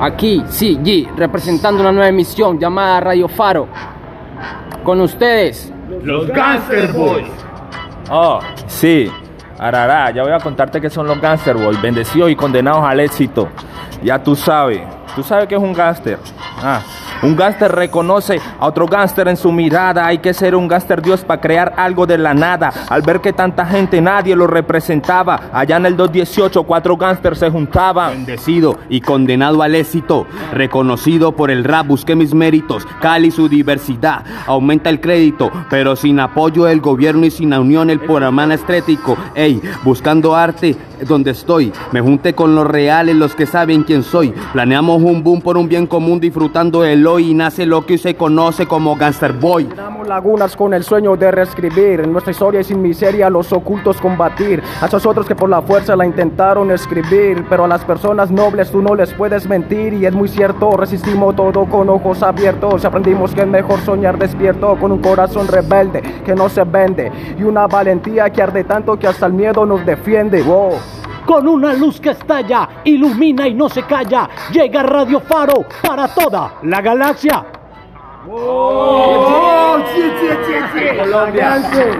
Aquí, sí, G, representando una nueva emisión llamada Radio Faro. Con ustedes, Los Gangster Boys. Oh, sí. Arará, ya voy a contarte que son los Gangster Boys, bendecidos y condenados al éxito. Ya tú sabes. Tú sabes que es un gánster. Ah, un gánster reconoce a otro gánster en su mirada. Hay que ser un gánster Dios para crear algo de la nada. Al ver que tanta gente nadie lo representaba. Allá en el 218 cuatro gángsters se juntaban. Bendecido y condenado al éxito, reconocido por el rap, busqué mis méritos, Cali su diversidad, aumenta el crédito, pero sin apoyo del gobierno y sin unión el programán estético, ey, buscando arte donde estoy, me junté con los reales, los que saben quién soy, planeamos un boom por un bien común disfrutando el hoy. Y nace lo que se conoce como Gangster Boy. Lagunas con el sueño de reescribir en nuestra historia y sin miseria los ocultos combatir. A esos otros que por la fuerza la intentaron escribir, pero a las personas nobles tú no les puedes mentir y es muy cierto, resistimos todo con ojos abiertos y aprendimos que es mejor soñar despierto con un corazón rebelde que no se vende y una valentía que arde tanto que hasta el miedo nos defiende. Wow. Con una luz que estalla, ilumina y no se calla, llega Radio Faro para toda la galaxia. Oh, sí, sí, sí, sí.